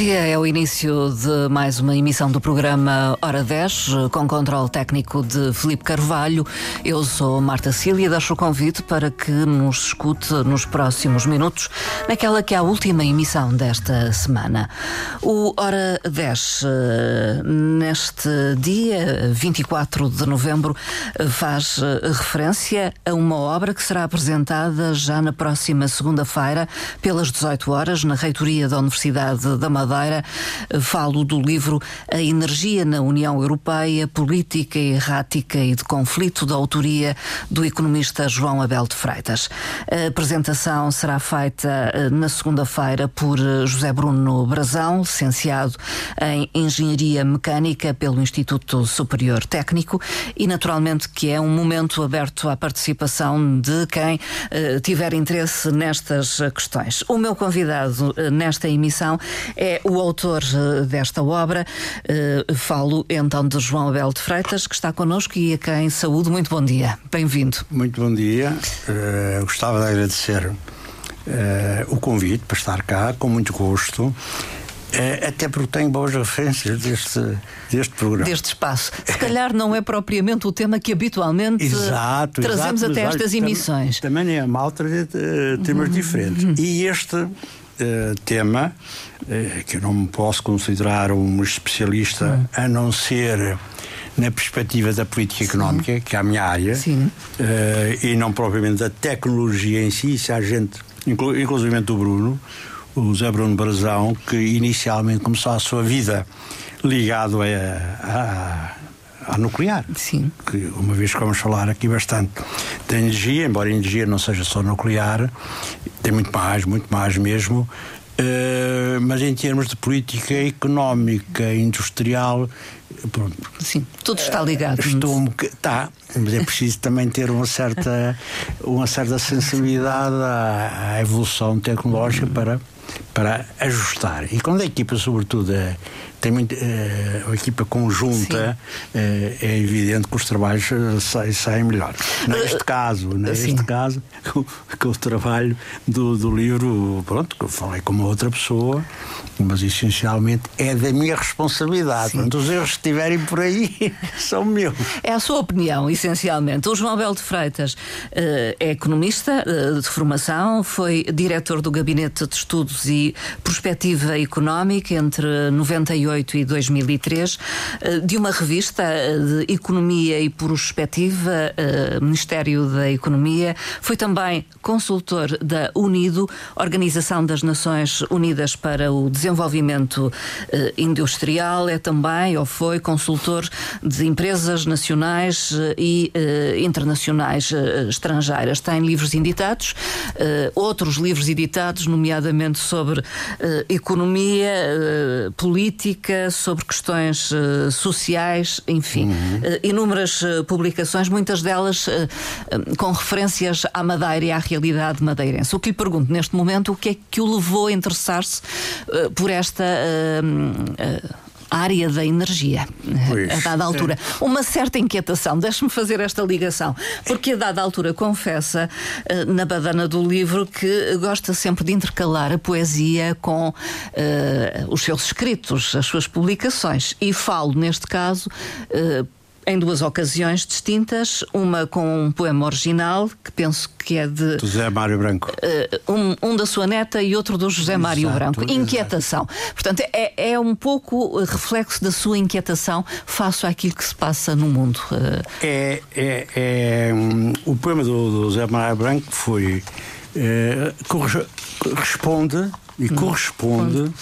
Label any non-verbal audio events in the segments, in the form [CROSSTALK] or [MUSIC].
dia, é o início de mais uma emissão do programa Hora 10, com controle técnico de Felipe Carvalho. Eu sou Marta Cília e deixo o convite para que nos escute nos próximos minutos, naquela que é a última emissão desta semana. O Hora 10, eh, neste dia 24 de novembro, faz referência a uma obra que será apresentada já na próxima segunda-feira, pelas 18 horas, na reitoria da Universidade da Madeira. Falo do livro A Energia na União Europeia, Política Errática e de Conflito, da autoria do economista João Abel de Freitas. A apresentação será feita eh, na segunda-feira por eh, José Bruno Brazão, licenciado em Engenharia Mecânica pelo Instituto Superior Técnico, e naturalmente que é um momento aberto à participação de quem uh, tiver interesse nestas questões. O meu convidado nesta emissão é o autor uh, desta obra. falo então de João Abel de Freitas, que está connosco e a quem saúde. Muito bom dia. Bem-vindo. Muito bom dia. gostava de agradecer o convite para estar cá, com muito gosto. É, até porque tenho boas referências deste, deste programa. Deste espaço. Se calhar não é propriamente o tema que habitualmente exato, trazemos exato, até exato. estas emissões. Também, também é mal trazer uh, temas uhum. diferentes. E este uh, tema, uh, que eu não me posso considerar um especialista, uhum. a não ser na perspectiva da política Sim. económica, que é a minha área, e não propriamente da tecnologia em si, se há gente, inclu inclusive do Bruno, o Zé Bruno Brazão, que inicialmente começou a sua vida ligado a, a, a nuclear. Sim. Que uma vez que vamos falar aqui bastante da energia, embora a energia não seja só nuclear, tem muito mais, muito mais mesmo. Uh, mas em termos de política económica, industrial, pronto. Sim, tudo está ligado. Uh, estou, está, mas é preciso também ter uma certa, uma certa sensibilidade à, à evolução tecnológica para para ajustar. E quando a equipa, sobretudo, é, tem muito, é, a equipa conjunta, é, é, evidente que os trabalhos saem, saem melhor. Neste caso, neste caso, [LAUGHS] com, com, o trabalho do, do livro, pronto, que eu falei com uma outra pessoa, mas essencialmente é da minha responsabilidade. Portanto, os erros que estiverem por aí [LAUGHS] são meus. É a sua opinião, essencialmente. O João Abel de Freitas uh, é economista uh, de formação, foi diretor do Gabinete de Estudos e Prospectiva Económica entre 98 e 2003, uh, eh, de uma revista de Economia e Prospectiva, Ministério da Economia. Foi também consultor da UNIDO, Organização das Nações Unidas para o Desenvolvimento desenvolvimento eh, industrial, é também ou foi consultor de empresas nacionais eh, e eh, internacionais estrangeiras. Tem livros editados, outros livros editados, nomeadamente sobre economia, política, sobre questões sociais, enfim, uhum. inúmeras publicações, muitas delas com referências à Madeira e à realidade madeirense. O que lhe pergunto neste momento, o que é que o levou a interessar-se por esta. Uh, uh, área da energia, pois, a dada altura. É. Uma certa inquietação, deixe-me fazer esta ligação, porque a dada altura confessa uh, na badana do livro que gosta sempre de intercalar a poesia com uh, os seus escritos, as suas publicações. E falo, neste caso, uh, em duas ocasiões distintas, uma com um poema original, que penso que é de. José Mário Branco. Uh, um, um, da sua neta e outro do José Mário Branco. Inquietação. Exato. Portanto, é, é um pouco reflexo da sua inquietação face àquilo que se passa no mundo. Uh... É, é, é um, o poema do, do José Mário Branco foi. Uh, corresponde e hum. corresponde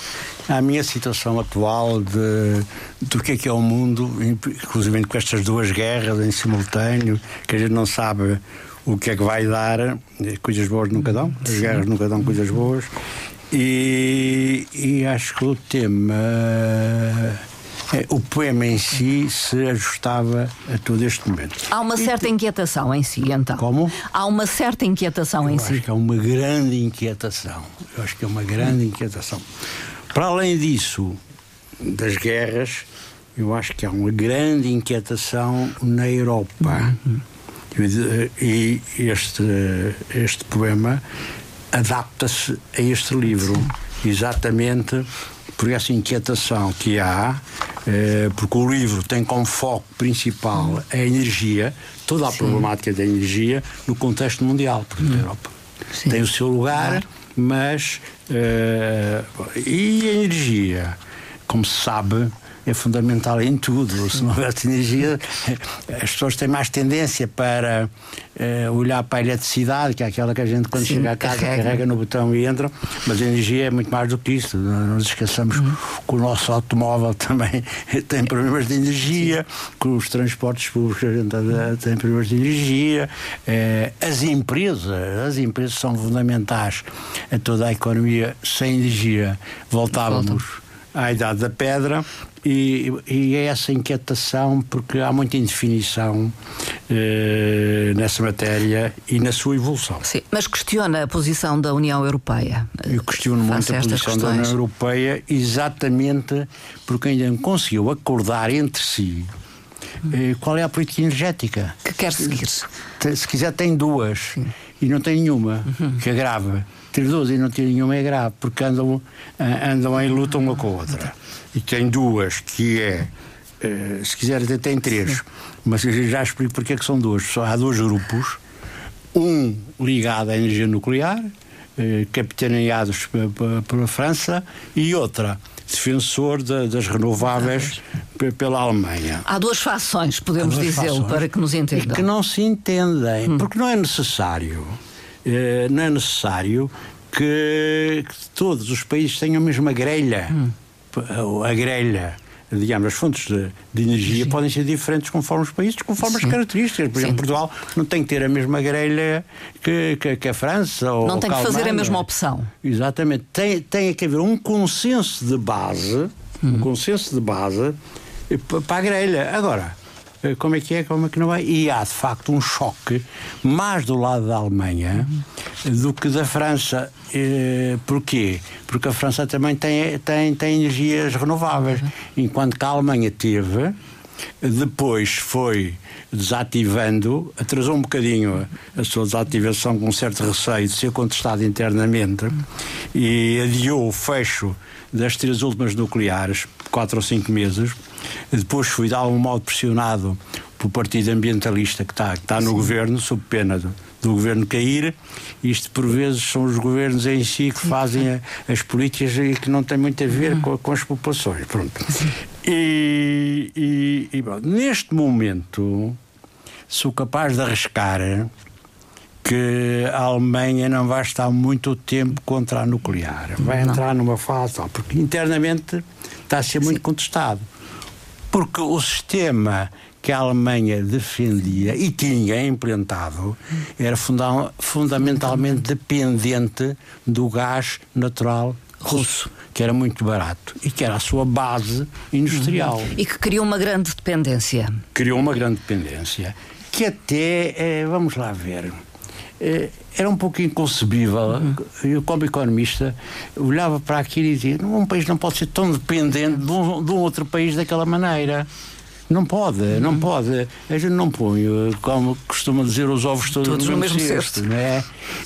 à minha situação atual de, do que é que é o mundo, inclusive com estas duas guerras em simultâneo, que a gente não sabe o que é que vai dar, coisas boas nunca dão, as Sim. guerras nunca dão coisas boas, e, e acho que o tema. É, o poema em si se ajustava a todo este momento. Há uma certa inquietação em si, então. Como? Há uma certa inquietação Eu em acho si. Acho que há uma grande inquietação. Eu acho que é uma grande inquietação. Para além disso, das guerras, eu acho que há uma grande inquietação na Europa. Uhum. E este, este poema adapta-se a este livro, exatamente por essa inquietação que há, eh, porque o livro tem como foco principal a energia, toda a Sim. problemática da energia no contexto mundial, porque hum. a Europa Sim. tem o seu lugar, claro. mas. Eh, e a energia, como se sabe, é fundamental em tudo. Se não houvesse energia, as pessoas têm mais tendência para uh, olhar para a eletricidade, que é aquela que a gente, quando Sim, chega a casa, carrega. carrega. no botão e entra. Mas a energia é muito mais do que isso. Não nos esqueçamos uhum. que o nosso automóvel [LAUGHS] também tem problemas de energia, que os transportes públicos a gente tem problemas de energia. Uh, as empresas, as empresas são fundamentais a toda a economia. Sem energia, voltávamos à idade da pedra e, e é essa inquietação porque há muita indefinição eh, nessa matéria e na sua evolução. Sim, mas questiona a posição da União Europeia. Eu questiono muito a posição questões. da União Europeia exatamente porque ainda não conseguiu acordar entre si eh, qual é a política energética. Que quer seguir. Se, se quiser tem duas Sim. e não tem nenhuma, uhum. que é duas e não ter nenhuma é grave, porque andam, andam em luta uma com a outra e tem duas, que é, uh, se quiser até tem três, mas já explico porque é que são duas. Só há dois grupos, um ligado à energia nuclear, uh, capitaneados pela França, e outra defensor de, das renováveis pela Alemanha. Há duas fações, podemos dizê-lo, para que nos entendam. E que não se entendem, hum. porque não é necessário, uh, não é necessário que, que, todos os países tenham a mesma grelha. Hum a grelha digamos, as fontes de, de energia Sim. podem ser diferentes conforme os países, conforme Sim. as características. Por exemplo, Portugal não tem que ter a mesma grelha que, que, que a França ou Não tem que, fazer a mesma opção. Exatamente. Tem, tem que haver um consenso de base, uhum. um consenso de base para a grelha. Agora, eh, como é que é, como é que não é. E há de facto um choque mais do lado da Alemanha do que da França. Eh, porquê? Porque a França também tem, tem, tem energias renováveis, enquanto que a Alemanha teve, depois foi desativando, atrasou um bocadinho a sua desativação com um certo receio de ser contestado internamente e adiou o fecho das três últimas nucleares, quatro ou cinco meses. Depois fui de algum modo pressionado pelo partido ambientalista que está, que está no Sim. governo, sob pena do, do, governo cair. Isto, por vezes, são os governos em si que fazem a, as políticas e que não têm muito a ver uhum. com, com, as populações. Pronto. E, e, e bom, neste momento, sou capaz de arriscar que a Alemanha não vai estar muito tempo contra a nuclear. Vai não. entrar numa fase, porque internamente está a ser muito Sim. contestado. Porque o sistema que a Alemanha defendia e tinha implantado era funda fundamentalmente dependente do gás natural russo, que era muito barato e que era a sua base industrial. E que criou uma grande dependência. Criou uma grande dependência que até, eh, vamos lá ver, era um pouco inconcebível. Uhum. Eu, como economista, olhava para aquilo e dizia: um país não pode ser tão dependente de um, de um outro país daquela maneira. Não pode, uhum. não pode. A gente não põe, como costuma dizer, os ovos todos, todos no mesmo cesto. Não é?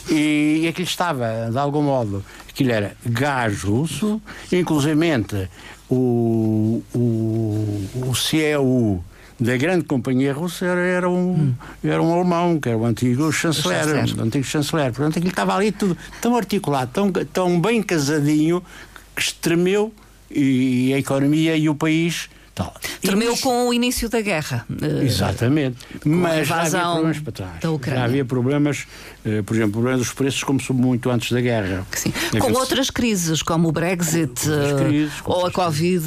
E, e aquilo estava, de algum modo, aquilo era gás russo, inclusivamente o, o, o CEU da grande companhia russa era, um, hum. era um alemão, que era o antigo chanceler, o, chanceler. Antigo chanceler. Portanto, aquilo estava ali tudo tão articulado, tão, tão bem casadinho, que estremeu e a economia e o país Tal. Tremeu com o início da guerra. Eh, Exatamente. Mas já havia problemas para trás. Já havia problemas, eh, por exemplo, o problema dos preços começou muito antes da guerra. Sim. Com outras crises, como o Brexit eh, crises, ou a Covid.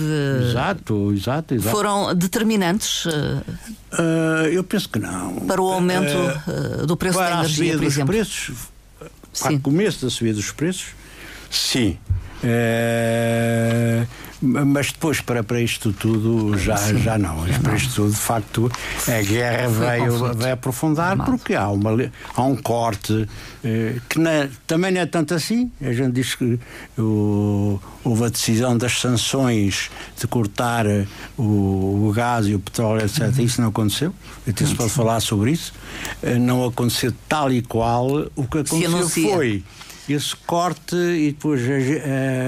Exato, exato, exato. Foram determinantes? Uh, eu penso que não. Para o aumento uh, do preço da energia, por exemplo? Preços, para o começo da subida dos preços, sim. Uh, mas depois para, para isto tudo já, já não. Para isto tudo, de facto, a guerra veio, veio aprofundar porque há, uma, há um corte eh, que não, também não é tanto assim. A gente diz que o, houve a decisão das sanções de cortar o, o gás e o petróleo, etc. Uhum. Isso não aconteceu. Até se pode falar sobre isso. Eh, não aconteceu tal e qual. O que aconteceu foi esse corte e depois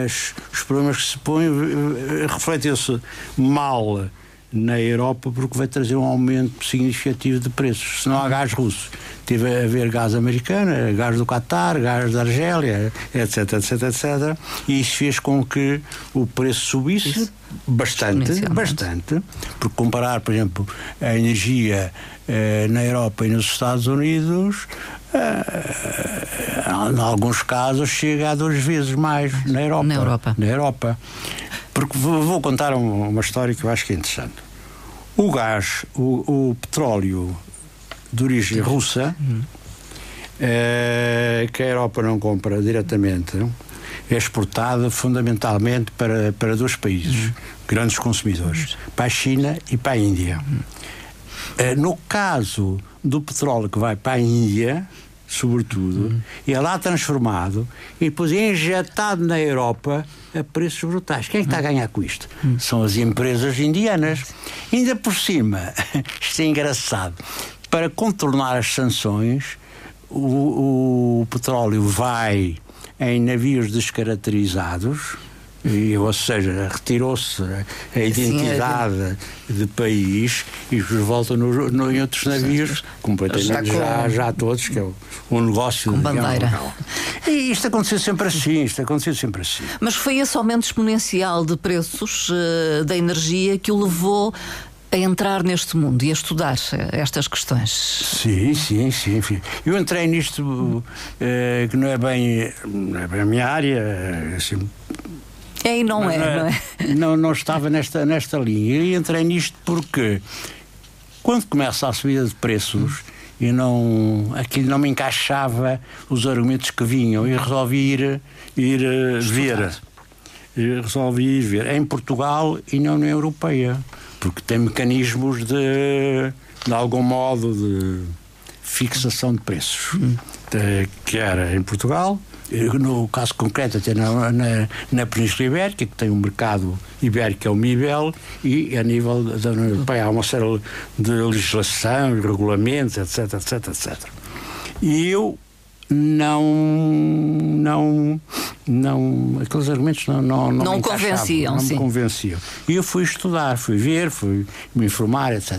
as, os problemas que se põem eh, refletem-se mal na Europa porque vai trazer um aumento significativo de preços. Se não há gás russo, teve a haver gás americano, gás do Qatar, gás da Argélia, etc, etc, etc. E isso fez com que o preço subisse isso. bastante, bastante, porque comparar, por exemplo, a energia eh, na Europa e nos Estados Unidos, eh, em alguns casos chega a duas vezes mais na Europa. Na Europa. Na Europa. Porque vou contar uma história que eu acho que é interessante. O gás, o, o petróleo de origem russa, uhum. que a Europa não compra diretamente, é exportada fundamentalmente para, para dois países, uhum. grandes consumidores, uhum. para a China e para a Índia. Uhum. no caso do petróleo que vai para a Índia, sobretudo, uhum. é lá transformado e depois é injetado na Europa a preços brutais. Quem é que está a ganhar com isto? Uhum. São as empresas indianas. Ainda por cima, [LAUGHS] isto é engraçado, para contornar as sanções, o, o petróleo vai em navios descaracterizados e, ou seja, retirou-se a identidade Sim, é de país e volta no, no, em outros navios, completamente já, já todos, que é o negócio com bandeira. E isto aconteceu sempre assim, isto aconteceu sempre assim. Mas foi esse aumento exponencial de preços uh, da energia que o levou a entrar neste mundo e a estudar estas questões. Sim, sim, sim. Enfim. Eu entrei nisto uh, que não é bem, não é bem a minha área, assim, é e não é, não é? Não, não estava nesta, nesta linha. E entrei nisto porque quando começa a subida de preços e não aquilo não me encaixava os argumentos que vinham e resolvi ir, ir uh, ver. E resolvi ir ver em Portugal e na União Europeia, porque tem mecanismos de, de algum modo de fixação de preços, hum. de, que era em Portugal no caso concreto até na, na, na Península Ibérica, que tem um mercado ibérico, é o MIBEL, e a nível da União Europeia há uma série de legislação, regulamentos, etc, etc, etc. E eu não não não aqueles argumentos não não não, não me convenciam não sim. me convenciam. E eu fui estudar fui ver fui me informar etc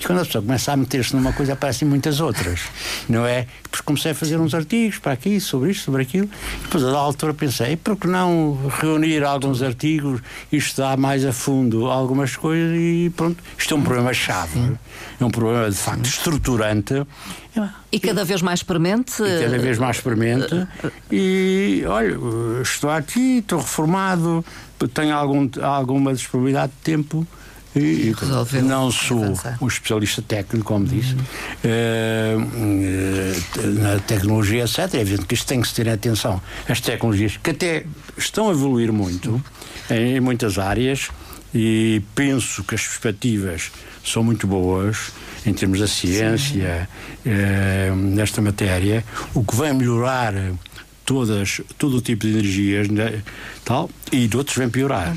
e quando a pessoa começa a meter-se numa coisa aparecem muitas outras não é? Depois comecei a fazer uns artigos para aqui sobre isto sobre aquilo. E depois a da altura pensei por que não reunir alguns artigos e estudar mais a fundo algumas coisas? E pronto isto é um problema chave é um problema de facto estruturante e cada vez mais experimente. E cada vez mais experimente. E olha, estou aqui, estou reformado, tenho algum, alguma disponibilidade de tempo. E, e não sou avançar. um especialista técnico, como disse, uh, na tecnologia, etc. É evidente que isto tem que se ter atenção. As tecnologias que até estão a evoluir muito em, em muitas áreas e penso que as perspectivas são muito boas em termos da ciência eh, nesta matéria, o que vai melhorar todas, todo o tipo de energias né, tal, e de outros vem piorar.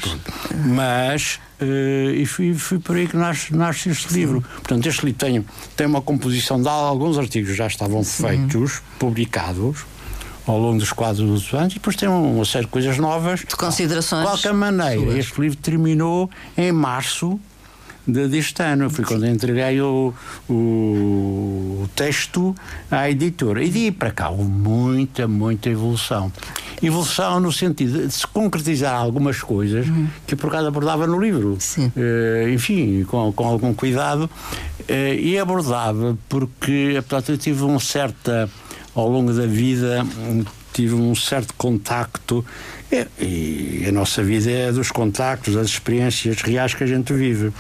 Mas uh, e fui, fui por aí que nasce, nasce este Sim. livro. Portanto, este livro tem, tem uma composição de alguns artigos já estavam Sim. feitos, publicados ao longo dos quadros anos e depois tem uma série de coisas novas. De considerações. De qualquer maneira, este livro terminou em março de, deste ano. Foi quando entreguei o, o, texto à editora. E de para cá houve muita, muita evolução. Evolução no sentido de se concretizar algumas coisas uhum. que por acaso abordava no livro. Uh, enfim, com, com algum cuidado. Uh, e abordava porque, apesar eu tive um certa, ao longo da vida, tive um certo contacto e a nossa vida é dos contactos, das experiências reais que a gente vive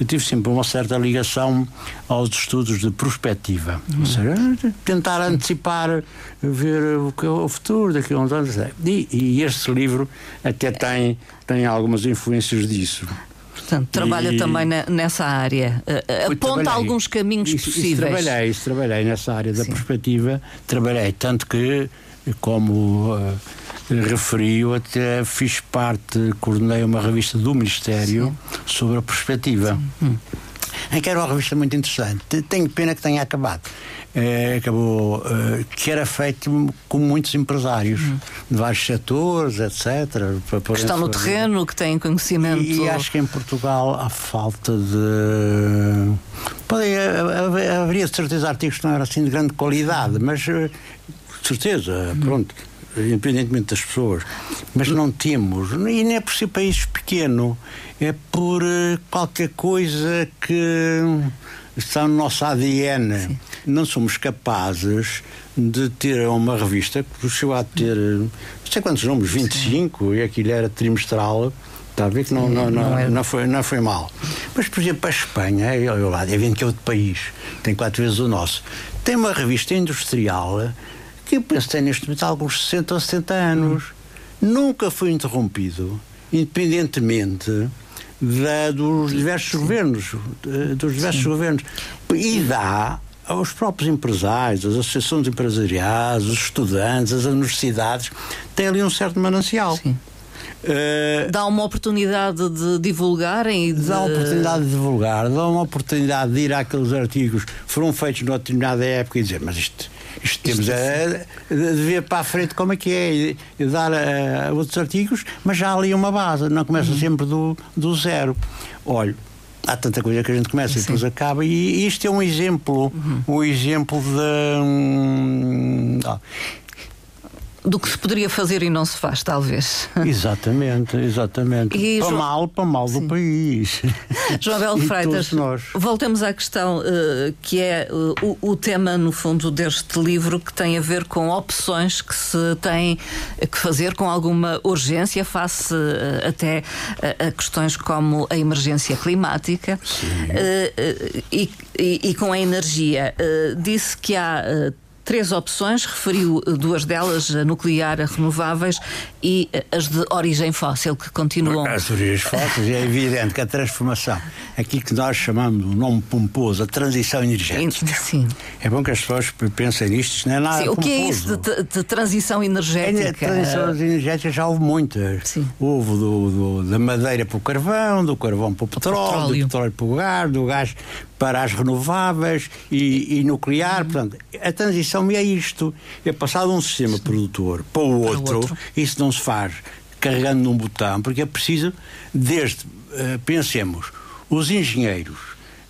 eu tive sempre uma certa ligação aos estudos de prospectiva. Uhum. Ou seja, tentar antecipar, ver o que é o futuro daqui a uns anos. E, e este livro até tem, tem algumas influências disso. Portanto, trabalha e, também na, nessa área. Uh, aponta alguns caminhos isso, possíveis. Isso trabalhei, isso trabalhei nessa área da Sim. perspectiva. Trabalhei tanto que, como uh, referiu, até fiz parte, coordenei uma revista do Ministério Sim. sobre a perspectiva. Hum. em que era uma revista muito interessante. Tenho pena que tenha acabado. É, acabou, é, que era feito com muitos empresários uhum. de vários setores, etc. Para, que estão no terreno, que têm conhecimento. E, e, acho que em Portugal há falta de. Pode, haveria de certeza artigos que não eram assim de grande qualidade, mas de certeza, uhum. pronto independentemente das pessoas, mas não temos, e não é por ser país pequeno, é por qualquer coisa que está no nosso ADN. Sim. Não somos capazes de ter uma revista que chegou a ter, não sei quantos números, 25, Sim. e aquilo era trimestral. Está a ver que não, não, não, é. não, foi, não foi mal. Mas, por exemplo, a Espanha, lá, é vendo que é outro país, tem quatro vezes o nosso, tem uma revista industrial que eu penso que tem neste momento alguns 60 ou 70 anos. Hum. Nunca foi interrompido, independentemente da, dos diversos Sim. governos, dos diversos Sim. governos. E dá aos próprios empresários, as associações empresariais, os estudantes, as universidades, têm ali um certo manancial. Sim. Uh, dá uma oportunidade de divulgarem e de... Dá uma oportunidade de divulgar, dá uma oportunidade de ir àqueles artigos que foram feitos numa determinada época e dizer, mas isto, isto temos a, de ver para a frente como é que é e, e dar a, a, outros artigos, mas já há ali uma base, não começa uhum. sempre do, do zero. Olha, há tanta coisa que a gente começa Sim. e depois acaba e isto é um exemplo uhum. um exemplo de um, do que se poderia fazer e não se faz, talvez. Exatamente, exatamente. E para jo... mal, para mal Sim. do país. [LAUGHS] João Belo Freitas, voltamos à questão uh, que é uh, o, o, tema, no fundo, deste livro, que tem a ver com opções que se tem que fazer com alguma urgência face uh, até a questões como a emergência climática e, e, e, com a energia. disse que há três opções, referiu eh, duas delas, a nuclear, a renováveis e eh, as de origem fóssil, que continuam. As origens fósseis é evidente que a transformação, aquilo que nós chamamos, o nome pomposo, a transição energética. Sim. É bom que as pessoas pensem nisto, isto não é nada. Sim, o que é isso de, de, transição energética? A transição energética já houve muitas. Sim. Houve do, do, da madeira para o carvão, do carvão para o petróleo, petróleo. do petróleo para o gás, do gás para as renováveis e, e nuclear. Uhum. Portanto, a transição é isto: é passar de um sistema Sim. produtor para o outro, para o outro, isso não se faz carregando num botão, porque é preciso, desde, uh, pensemos, os engenheiros,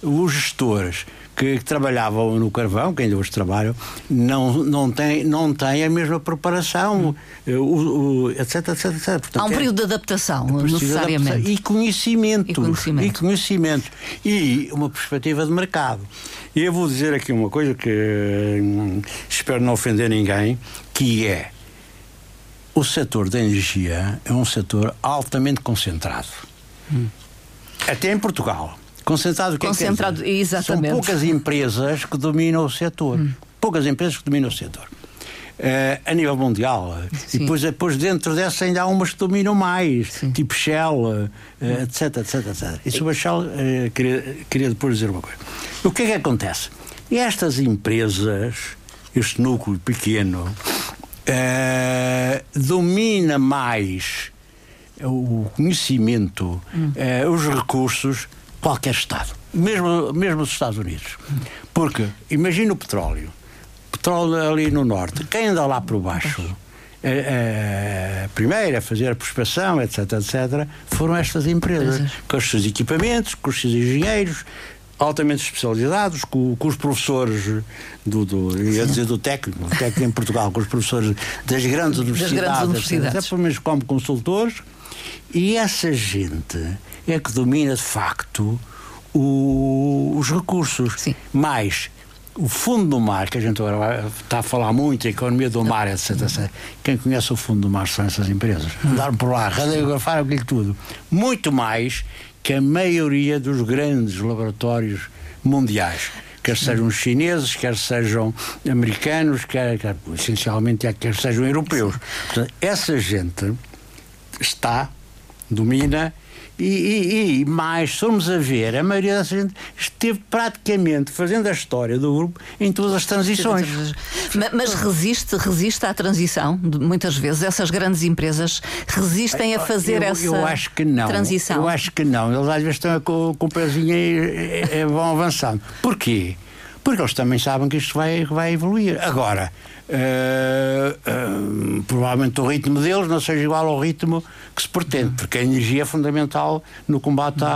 os gestores, que, trabalhavam no carvão, que ainda hoje trabalham, não, não, têm, não têm a mesma preparação, hum. o, o, etc, etc, etc. Portanto, Há um é, período de adaptação, necessariamente. Adaptação, e, conhecimento, e conhecimento. E conhecimento. E uma perspectiva de mercado. E eu vou dizer aqui uma coisa que hum, espero não ofender ninguém, que é o setor da energia é um setor altamente concentrado. Hum. Até em Portugal. Concentrado o que Concentrado, é exatamente. São poucas empresas que dominam o setor. Hum. Poucas empresas que dominam o setor. Uh, a nível mundial. Sim. E depois, depois dentro dessa ainda há umas que dominam mais, Sim. tipo Shell, uh, etc, etc, etc. E sobre a Shell uh, queria, queria depois dizer uma coisa. O que é que acontece? Estas empresas, este núcleo pequeno, domina mais o conhecimento, hum. os recursos qualquer Estado, mesmo, mesmo os Estados Unidos. Porque imagina o petróleo, petróleo ali no norte, quem anda lá por baixo, é, é, primeiro a fazer a prospeção, etc, etc, foram estas empresas, com os seus equipamentos, com os seus engenheiros, altamente especializados, com, com os professores do, do, ia dizer do técnico, técnico em Portugal, com os professores das grandes universidades, das grandes universidades. Etc, pelo menos como consultores, e essa gente é que domina de facto o, os recursos. Sim. Mais o fundo do mar, que a gente agora está a falar muito, a economia do mar, etc, etc. Quem conhece o fundo do mar são essas empresas. Andaram por lá, radiografaram aquilo tudo. Muito mais que a maioria dos grandes laboratórios mundiais. Quer sejam chineses, quer sejam americanos, quer, quer essencialmente quer sejam europeus. Portanto, essa gente está, domina E, e, e, mais, se formos a ver, a maioria dessa gente esteve praticamente fazendo a história do grupo em todas as transições. Mas, mas resiste, resiste à transição, muitas vezes. Essas grandes empresas resistem a fazer eu, essa eu acho que não. transição. Eu acho que não. Eles às vezes estão com, com o pezinho e, e, vão avançando. Porquê? Porque eles também sabem que isto vai, vai evoluir. Agora, uh, uh, provavelmente o ritmo deles não seja igual ao ritmo que se pretende, porque a energia é fundamental no combate à,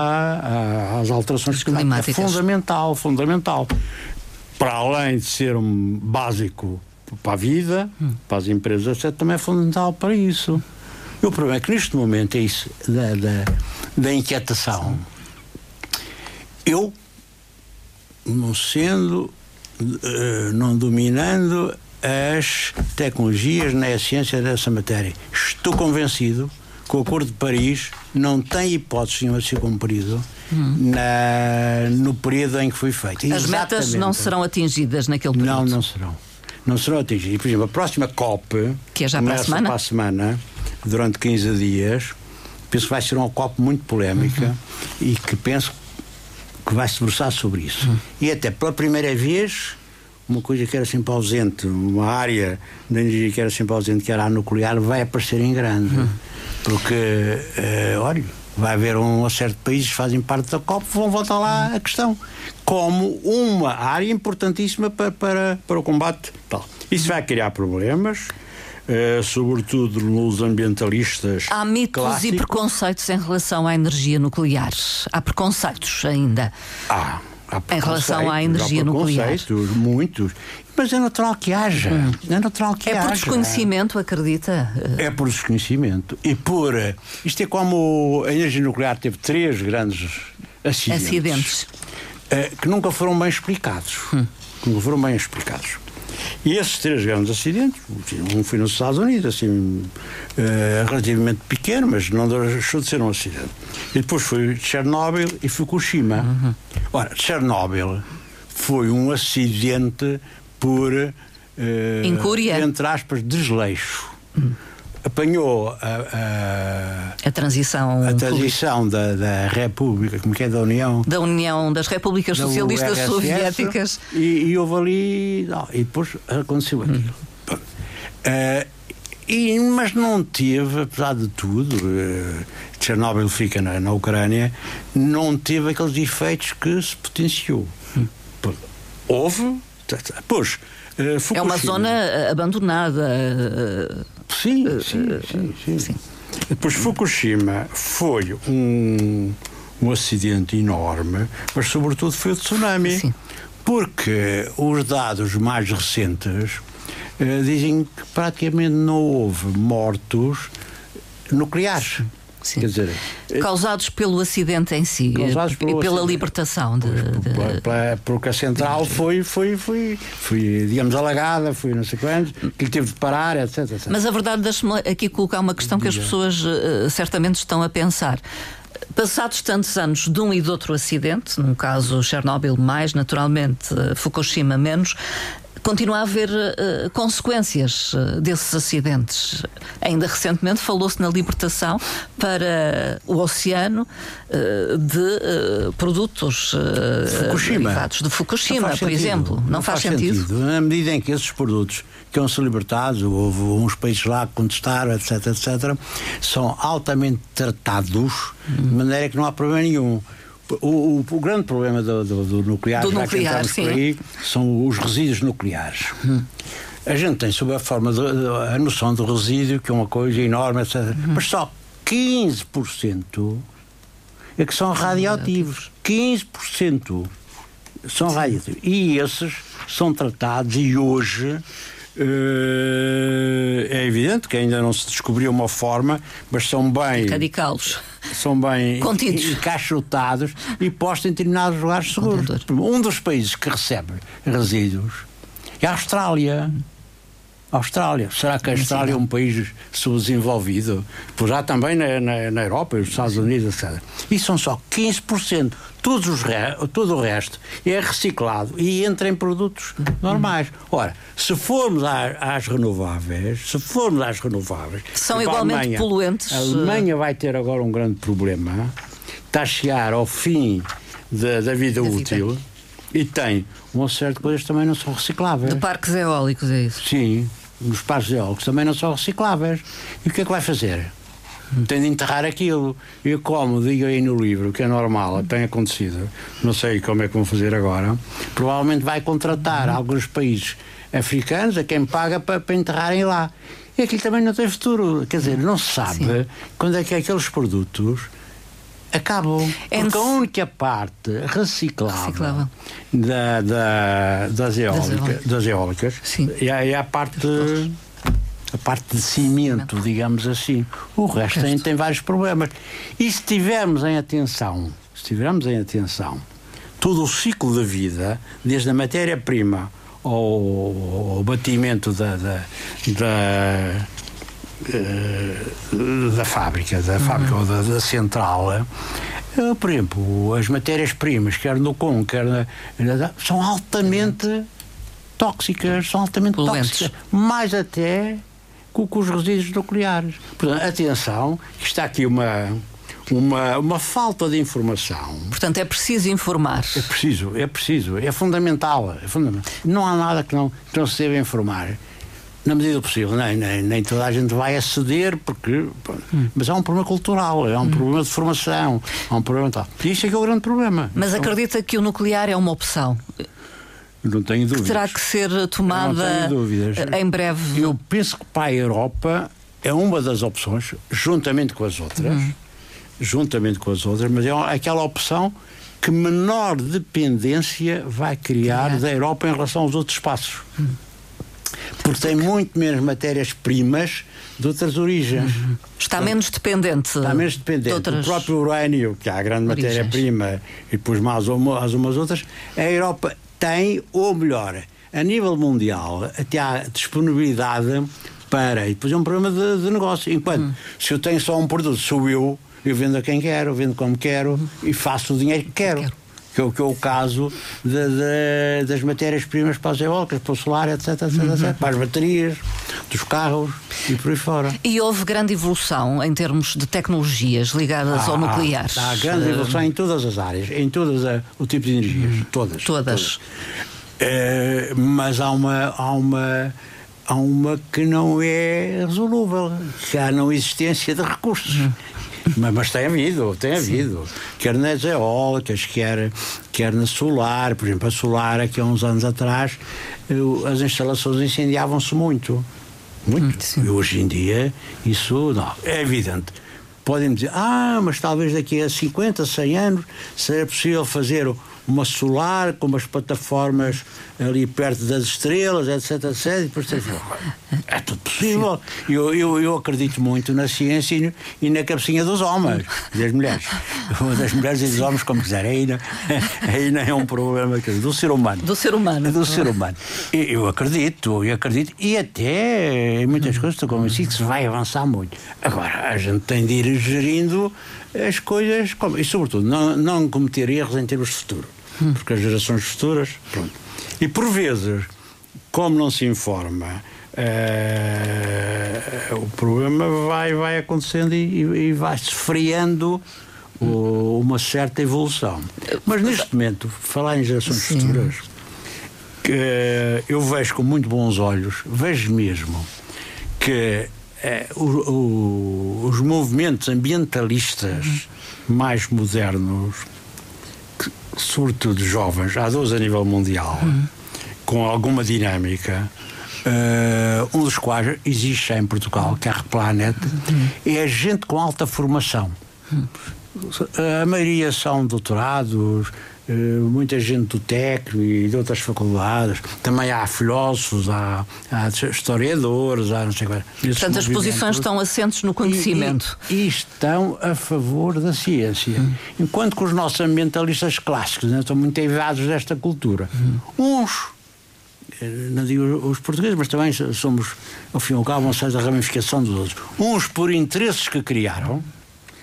à, às alterações climáticas. É fundamental, fundamental. Para além de ser um básico para a vida, para as empresas, etc., também é fundamental para isso. E o problema é que neste momento é isso da, da, da inquietação. Eu, não sendo, uh, não dominando as tecnologias nem a ciência dessa matéria. Estou convencido que o Acordo de Paris não tem hipótese de ser cumprido hum. na, no período em que foi feito. As Exatamente. metas não serão atingidas naquele período? Não, não serão. Não serão atingidas. Por exemplo, a próxima COP, que é já para a semana, para a semana durante 15 dias, penso que vai ser uma COP muito polémica uhum. e que penso que vai se debruçar sobre isso. Uhum. E até pela primeira vez uma coisa que era sempre ausente, uma área da energia que era sempre ausente, que era a nuclear, vai aparecer em grande. Uhum. Porque, uh, olha, vai haver um certo países que fazem parte da COP, vão voltar lá a questão. Como uma área importantíssima para, para, para o combate tal. Isso vai criar problemas. Uh, sobretudo nos ambientalistas. Há mitos clássicos. e preconceitos em relação à energia nuclear. Há preconceitos ainda. Há em relação à energia nuclear. Muitos. Mas é natural que haja. Hum. É natural que é haja. por desconhecimento, acredita? É por desconhecimento. E por. Isto é como a energia nuclear teve três grandes acidentes. Acidentes. Eh, que nunca foram bem explicados. Hum. Nunca foram bem explicados. E esses três grandes acidentes, um foi nos Estados Unidos, assim, uh, relativamente pequeno, mas não deixou de ser um acidente. E depois foi Chernobyl e Fukushima. Uhum. Ora, Chernobyl foi um acidente por, Incúria. entre aspas, desleixo. Uhum apanhou a, a, a transição, a transição da, da, República, como que é da União? Da União das Repúblicas da Socialistas URSS, Soviéticas. E, e houve ali. Não, e depois aconteceu aquilo. Hum. Uh, e, mas não teve, apesar de tudo, uh, Chernobyl fica na, na Ucrânia, não teve aqueles efeitos que se potenciou. Hum. Houve, pois. Uh, é uma zona abandonada. Sim, sim, sim, sim. sim. Depois Fukushima foi um, um acidente enorme, mas sobretudo foi o tsunami. Sim. Porque os dados mais recentes dizem que praticamente não houve mortos nucleares. Sim. Quer dizer, causados pelo acidente em si e pela acidente. libertação de, de... Pela, porque a central foi, foi, foi, foi, digamos, alagada, foi não sei quantos, que teve de parar, etc, etc. Mas a verdade, deixe-me aqui colocar uma questão que as pessoas uh, certamente estão a pensar. Passados tantos anos de um e de outro acidente, num caso Chernobyl mais, naturalmente eh, Fukushima menos, continua a haver uh, consequências uh, desses acidentes. Ainda recentemente falou-se na libertação para o oceano uh, de produtos Fukushima. derivados de Fukushima, por sentido. exemplo. Não, não faz, faz sentido. sentido. Na medida em que esses produtos que vão ser libertados, houve uns países lá que contestaram, etc, etc, são altamente tratados hum. de maneira que não há problema nenhum. O, o, o, grande problema do, do, do nuclear, do nuclear. Aí, são os resíduos nucleares. Hum. A gente tem sob a forma de, a noção do resíduo, que é uma coisa enorme, etc. Hum. Mas só 15% é que são radioativos. 15% são radioativos. E esses são tratados e hoje é evidente que ainda não se descobriu uma forma, mas são bem. Radicá-los. São bem Contidos. encaixotados e postos em determinados lugares seguros. Um dos países que recebe resíduos é a Austrália. Austrália. Será que a Austrália é um país subdesenvolvido? Pois há também na, na, na Europa, nos Estados Unidos, etc. E são só 15%. Todos os re... Todo o resto é reciclado e entra em produtos normais. Ora, se formos às renováveis, se formos às renováveis. São igualmente Alemanha, poluentes. A Alemanha vai ter agora um grande problema está a chegar ao fim da, da vida Da útil vida. e tem uma série de coisas que também não são recicláveis. De parques eólicos, é isso? Sim, os parques eólicos também não são recicláveis. E o que é que vai fazer? Tem de enterrar aquilo. E como digo aí no livro, que é normal, tem acontecido, não sei como é que vão fazer agora, provavelmente vai contratar alguns países africanos a quem paga para, para enterrarem lá. E aquilo também não tem futuro. Quer dizer, não se sabe Sim. quando é que aqueles produtos acabam. É Porque a única parte reciclável, Reciclável. Da, da- das, eólicas, eólicas. das eólicas Sim. é, a- parte a parte de cimento, digamos assim. O resto tem, tem vários problemas. E se tivermos em atenção, se tivermos em atenção todo o ciclo da vida, desde a matéria-prima ao, ao batimento da, da, da, da fábrica, da fábrica ou da, da central, eh, por exemplo, as matérias-primas, quer no com, quer na, na- são altamente tóxicas, são altamente Poluentes. tóxicas, mais até com, com os resíduos nucleares. Portanto, atenção, que está aqui uma, uma, uma falta de informação. Portanto, é preciso informar. É preciso, é preciso, é fundamental. É fundamental. Não há nada que não, que não se deva informar. Na medida do possível, nem, nem, nem toda a gente vai aceder, porque. pronto. Mas há um problema cultural, é um problema de formação, há um problema tal. E isto é que é o grande problema. Mas Então, acredita que o nuclear é uma opção? Não tenho dúvidas. Terá que ser tomada em breve. Eu penso que para a Europa é uma das opções, juntamente com as outras, juntamente com as outras, mas é aquela opção que menor dependência vai criar Criar. da Europa em relação aos outros espaços. Porque tem muito menos matérias-primas de outras origens. Está menos dependente. Está menos de dependente. outras- O próprio urânio, que é a grande matéria-prima, e depois mais uma- as umas outras, a Europa tem, ou melhor, a nível mundial, até há disponibilidade para. E depois é um problema de, de negócio. Enquanto Hum. se eu tenho só um produto, sou eu, eu vendo a quem quero, vendo como quero e faço o dinheiro que quero. Quero. Que é, o, que é o caso de- de- das matérias-primas para as eólicas, para o solar, etc, etc, Uhum. etc, para as baterias, dos carros e por aí fora. E houve grande evolução em termos de tecnologias ligadas ao nuclear. Há grande evolução em todas as áreas, em todos o tipo de energias, todas. Todas. Eh, mas há uma, há uma há uma que não é resolúvel, que há a não existência de recursos. Mas, mas tem havido, tem havido. Quer nas eólicas, quer, quer na solar. Por exemplo, a solar, aqui há uns anos atrás, as instalações incendiavam-se muito. Muito. e hoje em dia, isso não. É evidente. Podem dizer, ah, mas talvez daqui a 50, 100 anos seja possível fazer uma solar com umas plataformas ali perto das estrelas, etc, etc. E depois tens- é tudo possível. Eu, eu, eu acredito muito na ciência e, e na cabecinha dos homens, das mulheres. Das mulheres e dos homens, como quiserem. Aí não, aí não é um problema dizer, do ser humano. Do ser humano. É do ser humano. Eu, eu acredito, eu acredito, e até em muitas coisas estou convencido que se vai avançar muito. Agora, a gente tem de ir gerindo as coisas, como- e sobretudo, não, não cometer erros em termos de futuro. Porque as gerações futuras, pronto. E por vezes, como não se informa, eh, o problema vai, vai acontecendo e, e vai-se freando o- uma certa evolução. Mas neste momento, falar em gerações Sim. futuras, que eh, eu vejo com muito bons olhos, vejo mesmo que o- o- os movimentos ambientalistas mais modernos, que, sobretudo jovens, há dois a nível mundial, com alguma dinâmica, eh, um dos quais existe em Portugal, que é a Replanet, é gente com alta formação. A maioria são doutorados, muita gente do técnico e de outras faculdades. Também há filósofos, há, há historiadores, há não sei qual. Portanto, as posições estão assentes no conhecimento. E, e estão a favor da ciência. Enquanto que os nossos ambientalistas clássicos né, estão muito eivados desta cultura. Uns, eh, não digo os portugueses, mas também somos, ao fim e ao cabo, uma certa ramificação dos outros. Uns por interesses que criaram,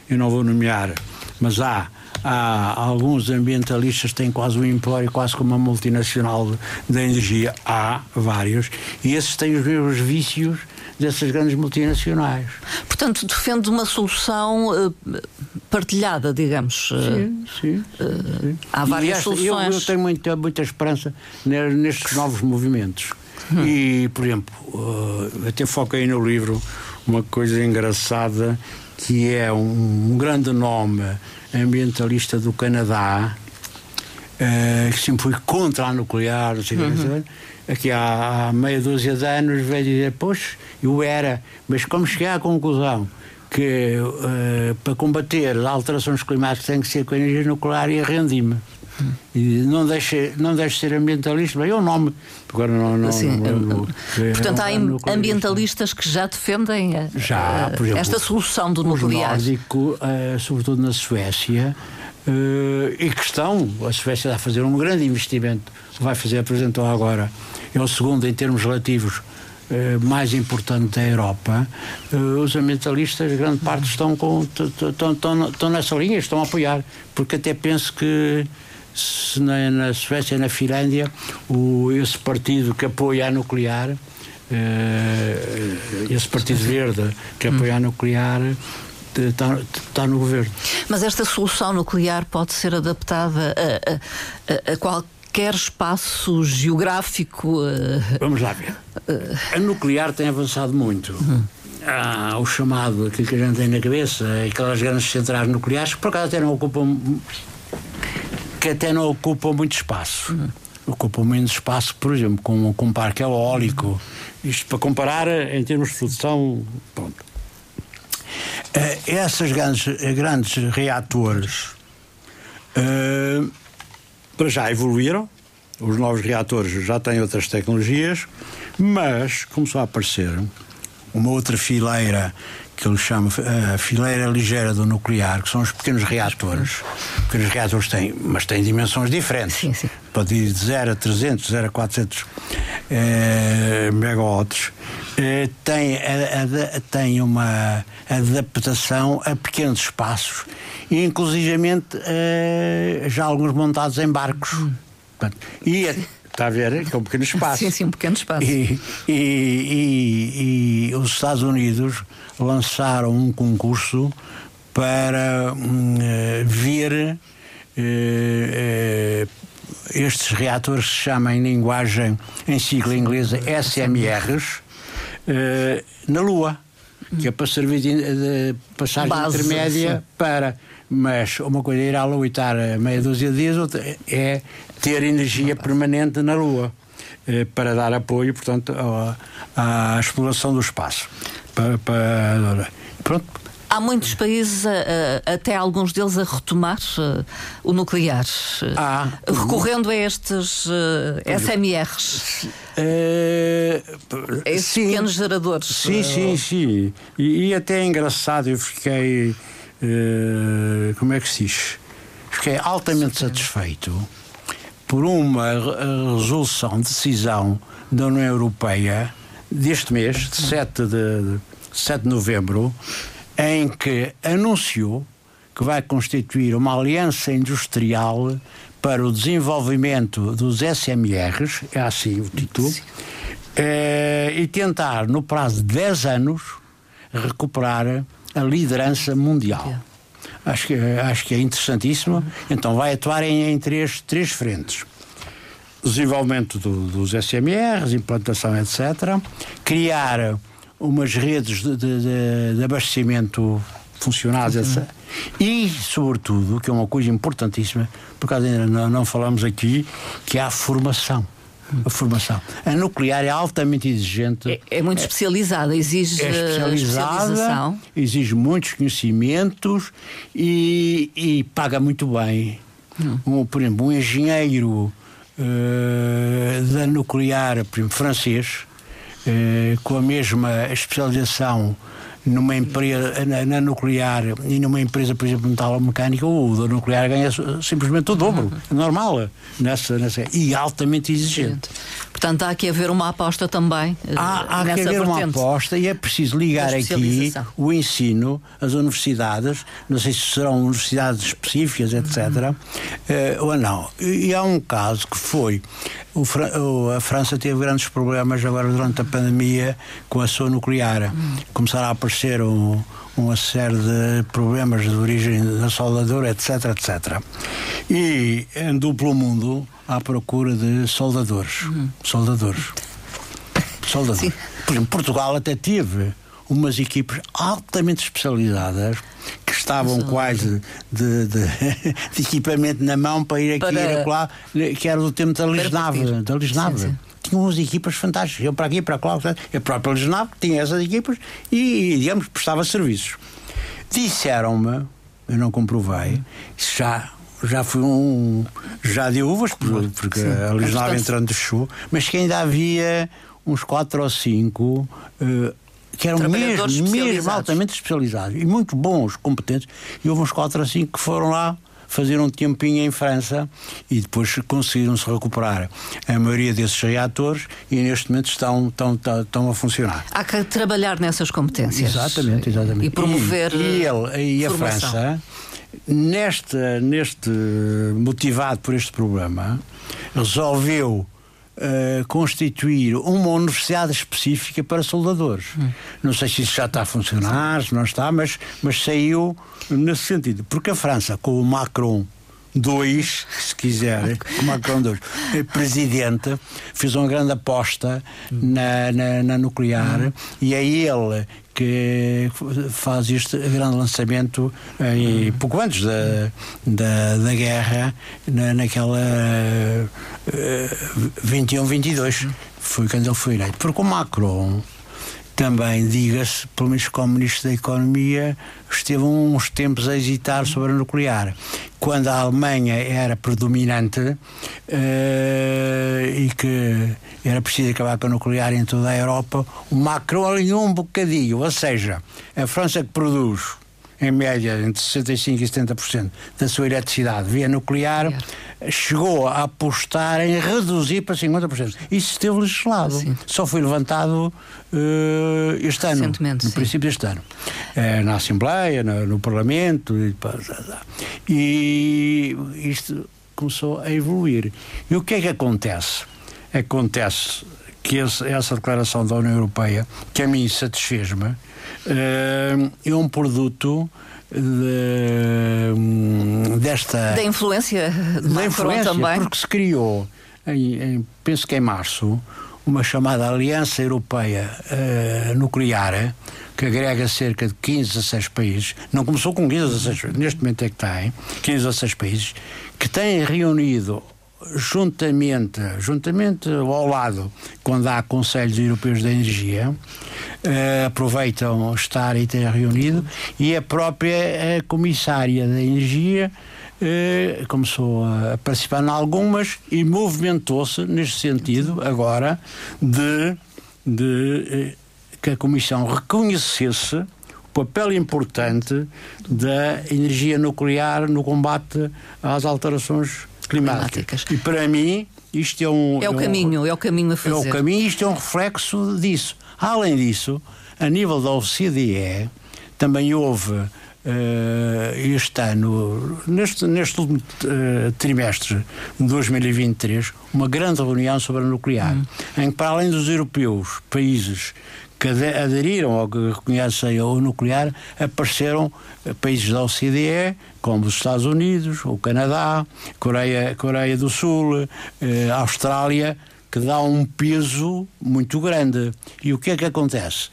eu não vou nomear, mas há, há alguns ambientalistas têm quase um empório, quase como uma multinacional da energia. Há vários. E esses têm os mesmos vícios dessas grandes multinacionais. Portanto, defende uma solução eh, partilhada, digamos. Sim, sim. sim. Há várias esta, soluções. Eu, eu, tenho muita, muita esperança nestes novos movimentos. Hum. E, por exemplo, uh, até foquei no livro uma coisa engraçada que é um, um grande nome ambientalista do Canadá, uh, que sempre foi contra a nuclear, não sei uhum. aqui há, há, meia dúzia de anos veio dizer, pois, eu era, mas como cheguei à conclusão que uh, para combater as alterações climáticas tem que ser com energia nuclear e rendi-me. E não deixe, não deixe ser ambientalista, bem, é o nome. Agora não, não, Sim, não, é, portanto, há ambientalistas que já defendem já, exemplo, esta solução do nuclear. Nórdico, uh, sobretudo na Suécia, uh, e que estão, a Suécia está a fazer um grande investimento, vai fazer, apresentou agora, é o segundo em termos relativos Uh, mais importante da Europa, uh, os ambientalistas, grande parte, estão, com, estão, estão, estão nessa linha, estão a apoiar, porque até penso que se na, na Suécia e na Finlândia o, esse partido que apoia a nuclear, uh, esse partido verde que apoia a nuclear, Está, está, no governo. Mas esta solução nuclear pode ser adaptada a, a, a qualquer espaço geográfico? Vamos lá ver. A nuclear tem avançado muito. Uhum. Há o chamado, aquilo que a gente tem na cabeça, aquelas grandes centrais nucleares, que por acaso até não ocupam que até não ocupam muito espaço. Uhum. Ocupam menos espaço, por exemplo, com, com um parque eólico. Isto para comparar em termos de produção. Pronto. Uh, essas grandes, grandes reatores uh, para já evoluíram. Os novos reatores já têm outras tecnologias, mas começou a aparecer uma outra fileira que ele chama a fileira ligeira do nuclear, que são os pequenos reatores. Os pequenos reatores têm, mas têm dimensões diferentes. Sim, sim. Pode ir de 0 a 300, 0 a 400 eh, megawatts. Eh, tem, a, a, tem uma adaptação a pequenos espaços e, inclusivamente, eh, já alguns montados em barcos. Hum. E Está a ver? Que é um pequeno [LAUGHS] espaço. Sim, sim, um pequeno espaço. E, e, e, e os Estados Unidos lançaram um concurso para uh, ver uh, estes reatores que se chamam em linguagem, em sigla inglesa, SMRs, na Lua, que é para servir de, de passagem Base, intermédia sim. para. Mas uma coisa é ir à Lua e estar meia dúzia de dias, outra é ter energia permanente na Lua eh, para dar apoio, portanto, à, à exploração do espaço. Para, para, pronto. Há muitos países, até alguns deles, a retomar uh, o nuclear, ah, recorrendo a estes uh, SMRs. Uh, estes sim, pequenos geradores. Sim, sim, sim. E, e, até é engraçado, eu fiquei. como é que se diz? Fiquei altamente satisfeito por uma resolução, decisão da União Europeia deste mês, de 7 de, 7 de novembro, em que anunciou que vai constituir uma aliança industrial para o desenvolvimento dos SMRs, é assim o título, eh, e tentar, no prazo de 10 anos, recuperar a liderança mundial. Acho que, acho que é interessantíssimo. Então vai atuar em, em três, três frentes desenvolvimento do, dos SMRs, implantação, etc. Criar umas redes de, de, de abastecimento funcionais, etc. E, sobretudo, que é uma coisa importantíssima, por causa ainda não, não falamos aqui, que é a formação a formação. A nuclear é altamente exigente. É, é muito especializada, exige é especializada, exige muitos conhecimentos e, e paga muito bem. Hum. Um, por exemplo, um engenheiro uh, da nuclear, por exemplo, francês, uh, com a mesma especialização numa empresa na, na, nuclear e numa empresa, por exemplo, metalomecânica, o da nuclear ganha simplesmente o dobro. É normal. Nessa, nessa, e altamente exigente. Portanto, há que haver uma aposta também. Há, há que haver uma aposta e é preciso ligar aqui o ensino, as universidades, não sei se serão universidades específicas, etc., uhum. uh, ou não. E há um caso que foi. O, a França teve grandes problemas agora durante a pandemia com a sua nuclear. Uhum. Começaram a aparecer um, uma série de problemas de origem da soldadura, etc, etc. E andou pelo mundo à procura de soldadores. Uhum. Soldadores. Soldadores. Sim. Por exemplo, Portugal até teve umas equipes altamente especializadas que estavam quase de, de, [LAUGHS] de, equipamento na mão para ir aqui para... e lá, que era do tempo da Lisnave. Da Lisnave tinham umas equipas fantásticas. Eu para aqui, para lá, a própria Lisnave tinha essas equipas e, digamos, prestava serviços. Disseram-me, eu não comprovei, já já fui um. já de uvas, porque Sim, a Lisnave entrando de chuva, mas que ainda havia uns quatro ou cinco. Uh, que eram mesmo, mesmo altamente especializados e muito bons, competentes, e houve uns quatro ou cinco que foram lá fazer um tempinho em França e depois conseguiram-se recuperar a maioria desses reatores e neste momento estão, estão, estão, estão a funcionar. Há que trabalhar nessas competências. Exatamente, exatamente. E promover. E, e, ele, e a França, neste, neste, motivado por este problema, resolveu Uh, constituir uma universidade específica para soldadores. Hum. Não sei se isso já está a funcionar, se não está, mas, mas saiu nesse sentido. Porque a França, com o Macron 2, se quiser, o Macron 2, presidente, fez uma grande aposta na, na, na nuclear hum. e é ele que faz este grande lançamento em, pouco antes da, da, da guerra, na, naquela uh, 21-22. Foi quando ele foi eleito. Porque o Macron também, diga-se, pelo menos como Ministro da Economia, esteve uns tempos a hesitar sobre a nuclear. Quando a Alemanha era predominante uh, e que era preciso acabar com a nuclear em toda a Europa, o Macron alinhou um bocadinho, ou seja, a França que produz em média entre 65% e 70% da sua eletricidade via nuclear, chegou a apostar em reduzir para 50%. Isso esteve legislado. Sim. Só foi levantado uh, este ano, no sim. princípio deste ano, uh, na Assembleia, no, no Parlamento, e, e isto começou a evoluir. E o que é que acontece? Acontece que esse, essa declaração da União Europeia, que a mim satisfez-me, uh, é um produto de, desta. Da influência de da influência, também. Porque se criou, em, em, penso que em março, uma chamada Aliança Europeia uh, Nuclear, que agrega cerca de 15 a 16 países, não começou com 15 a 16 países, neste momento é que tem, 15 a 16 países, que têm reunido juntamente, juntamente ao lado, quando há Conselhos Europeus da Energia, uh, aproveitam estar e ter reunido, e a própria a Comissária da Energia uh, começou a participar em algumas e movimentou-se neste sentido agora de, de que a Comissão reconhecesse o papel importante da energia nuclear no combate às alterações climáticas. climáticas. E para mim, isto é um. É o é caminho, é o caminho a fazer. É o caminho, isto é um reflexo disso. Além disso, a nível da OCDE, também houve. Uh, este ano, neste, neste último uh, trimestre de 2023, uma grande reunião sobre a nuclear, uhum. em que, para além dos europeus, países que aderiram ao que reconhecem o nuclear, apareceram eh, países da OCDE, como os Estados Unidos, o Canadá, Coreia, Coreia do Sul, eh, Austrália, que dá um peso muito grande. E o que é que acontece?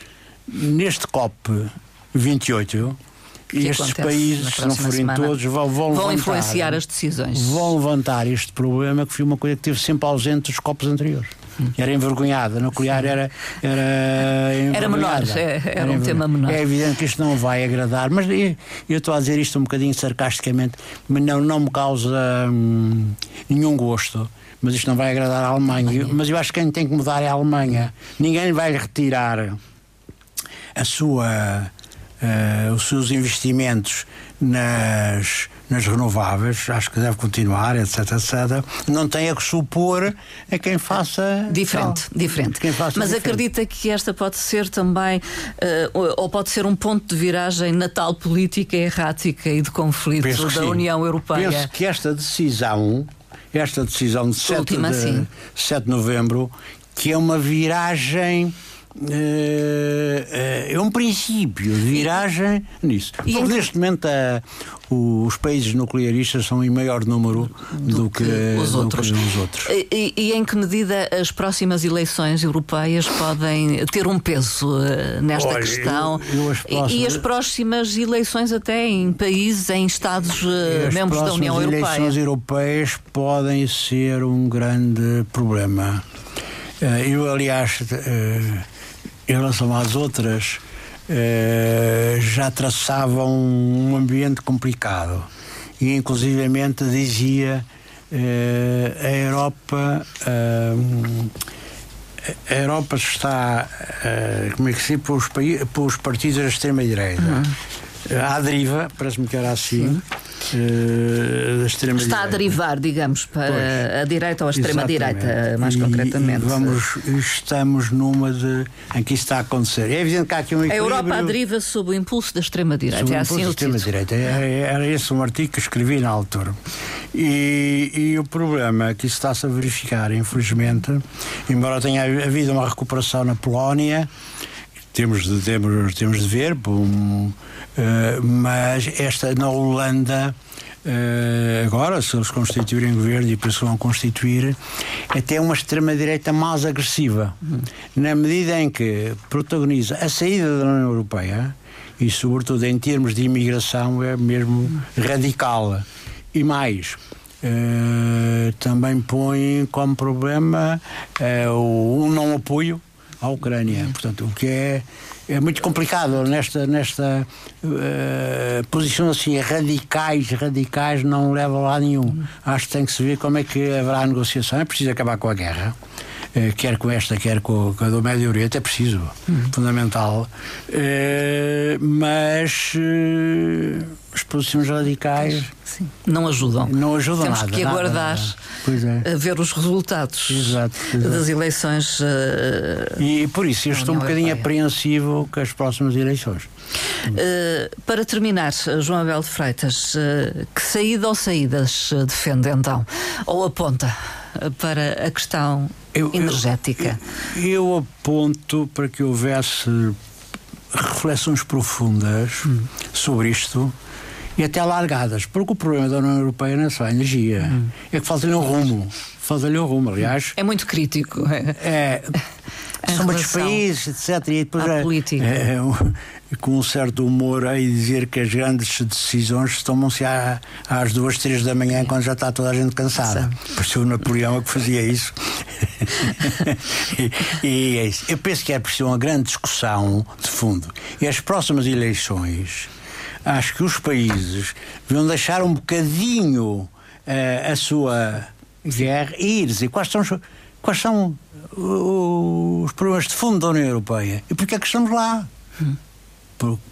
Neste COP 28, que estes países, se não forem todos, vão, vão, vão levantar, influenciar as decisões. Vão levantar este problema que foi uma coisa que esteve sempre ausente dos copos anteriores. Era envergonhada, nuclear era. Era, era menor, é, era, era um tema menor. É evidente que isto não vai agradar, mas eu, eu estou a dizer isto um bocadinho sarcasticamente, mas não, não me causa hum, nenhum gosto mas isto não vai agradar à Alemanha. Mas eu acho que quem tem que mudar é a Alemanha. Ninguém vai retirar a sua uh, os seus investimentos nas, nas renováveis, acho que deve continuar, etc, etc, não tem a que supor a quem faça. Diferente, tal, diferente. Faça Mas diferente. acredita que esta pode ser também, uh, ou pode ser um ponto de viragem na tal política errática e de conflito da União Europeia? Penso que esta decisão, esta decisão de 7 de, 7 de novembro, que é uma viragem é, é um princípio de viragem nisso. E Porque neste momento os países nuclearistas são em maior número do, do que, que, os, do outros. Que os outros. E, e, em que medida as próximas eleições europeias podem ter um peso nesta Olha, questão? Eu, eu as próximas... e, e, as próximas eleições até em países, em Estados membros da União Europeia? As eleições europeias podem ser um grande problema. Eu, aliás em relação às outras, eh, já traçavam um ambiente complicado. E, inclusivamente, dizia eh, a Europa. Eh, a Europa está, como é que se diz, pelos, partidos da extrema-direita. Uhum. À deriva, parece-me que era assim. Sim uh, Está a derivar, digamos, para pois, a direita ou a extrema-direita, mais e, concretamente. E vamos, estamos numa de, em que isso está a acontecer. É evidente que há aqui um equilíbrio. A Europa à deriva sob o impulso da extrema-direita. É assim da extrema-direita. É, era esse um artigo que escrevi na altura. E, e o problema é que isso está-se a verificar, infelizmente, embora tenha havido uma recuperação na Polónia, temos de, temos, temos de ver, um, uh, mas esta na Holanda. Uh, agora, se eles constituírem governo e penso vão constituir, é até uma extrema-direita mais agressiva, na medida em que protagoniza a saída da União Europeia e, sobretudo, em termos de imigração, é mesmo radical. E mais, uh, também põe como problema uh, o não apoio à Ucrânia. Portanto, o que é, é muito complicado nesta, nesta uh, posição assim, radicais, radicais, não leva lá nenhum. Acho que tem que se ver como é que haverá negociação. É preciso acabar com a guerra. Uh, quer com esta, quer com, com a do Médio Oriente, é preciso, uhum. fundamental. Uh, mas as posições radicais Sim. não ajudam. Não ajudam Temos nada. que aguardar é. a ver os resultados exato, exato. das eleições. Uh, e por isso eu estou um bocadinho Europeia. apreensivo com as próximas eleições. Uh, para terminar, João Abel de Freitas, uh, que saída ou saídas defende então? Ou aponta para a questão eu, energética? Eu, eu aponto para que houvesse reflexões profundas hum. sobre isto e até largadas, porque o problema da União Europeia não é só a energia, hum. é que falta-lhe um rumo. Falta-lhe um rumo, aliás. É muito crítico. É. [LAUGHS] são muitos países, etc. E depois é, política. É, com um certo humor a dizer que as grandes decisões tomam-se às duas, três da manhã, quando já está toda a gente cansada. Pareceu o Napoleão que fazia isso. [LAUGHS] e, e é isso. Eu penso que é preciso uma grande discussão de fundo. E as próximas eleições, acho que os países vão deixar um bocadinho uh, a sua guerra e ir dizer quais são, quais são os problemas de fundo da União Europeia e porque é que estamos lá. Hum.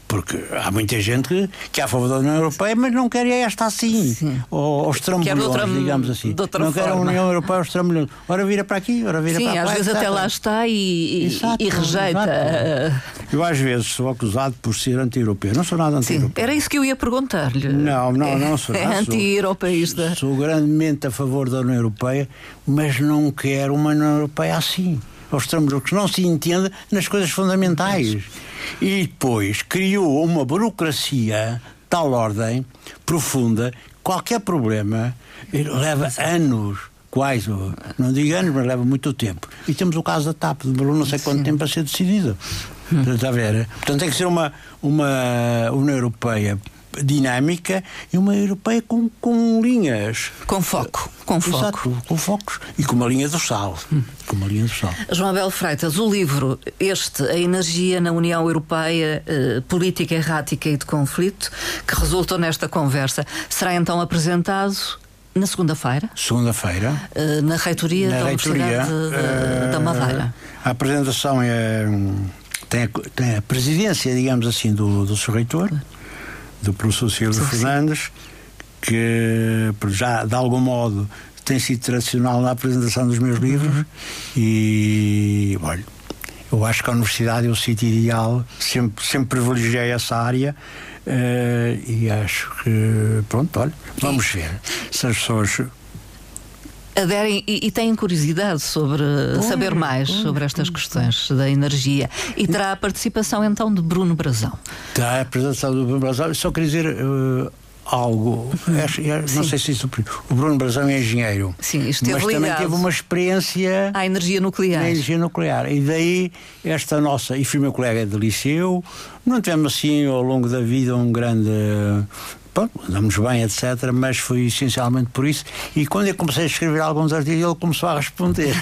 Porque há muita gente que é a favor da União Europeia, mas não quer esta assim. Ou aos trambolhões, digamos assim. Não quer a União Europeia aos trambolhões. Ora vira para aqui, ora vira Sim, para lá. Sim, às vezes até lá está e, exato, e rejeita. Exato. Eu às vezes sou acusado por ser anti-europeu. Não sou nada anti-europeu. Era isso que eu ia perguntar-lhe. Não, não, não sou. É anti-europeísta. Sou, sou grandemente a favor da União Europeia, mas não quero uma União Europeia assim. Aos trambolhões, que não se entenda nas coisas fundamentais. E depois criou uma burocracia tal ordem profunda, qualquer problema leva anos quais, não digo anos, mas leva muito tempo. E temos o caso da TAP, demorou não sei quanto Sim. tempo a ser decidido. Está a ver? Portanto, tem que ser uma, uma União Europeia dinâmica e uma europeia com, com linhas. Com foco. Com foco. Exato, com focos. E com uma linha do sal. Hum. Com uma linha do sal. João Abel Freitas, o livro, este, A Energia na União Europeia, eh, Política Errática e de Conflito, que resultou nesta conversa, será então apresentado na segunda-feira? Segunda-feira. Uh, na reitoria na da reitoria, Universidade uh, da Madeira. A apresentação é tem a, tem a presidência, digamos assim, do, do seu reitor, do professor Silvio Fernandes, que já de algum modo tem sido tradicional na apresentação dos meus livros. Uhum. e olha, eu acho que a universidade é o sítio ideal, sempre, sempre privilegiei essa área uh, e acho que pronto, olha, vamos ver. Se as pessoas aderem e, e, têm curiosidade sobre saber mais sobre estas questões da energia. E terá a participação então de Bruno Brazão. Terá a participação do Bruno Brazão. Só queria dizer. Uh, algo. É, é, não sei se isso. O Bruno Brazão é engenheiro. Sim, mas também teve uma experiência. À energia nuclear. Na energia nuclear. E daí, esta nossa. E fui meu colega de liceu. Não tivemos assim, ao longo da vida, um grande pronto, andamos bem, etc. Mas foi essencialmente por isso. E quando eu comecei a escrever alguns artigos, ele começou a responder.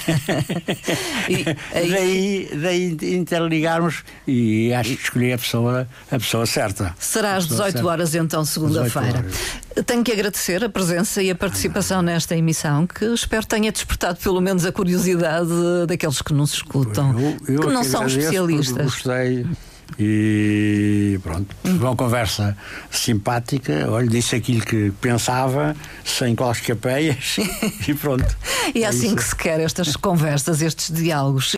[LAUGHS] e, aí... [LAUGHS] daí, daí interligarmos e acho que escolhi a pessoa, a pessoa certa. Será às 18 certa. horas, então, segunda-feira. Tenho que agradecer a presença e a participação ah, nesta emissão, que espero tenha despertado pelo menos a curiosidade daqueles que nos escutam, eu, eu que não são especialistas. Gostei e pronto, uma conversa simpática. Olha, disse aquilo que pensava, sem quaisquer peias, [LAUGHS] e pronto. E é, é assim isso. que se quer estas conversas, estes diálogos.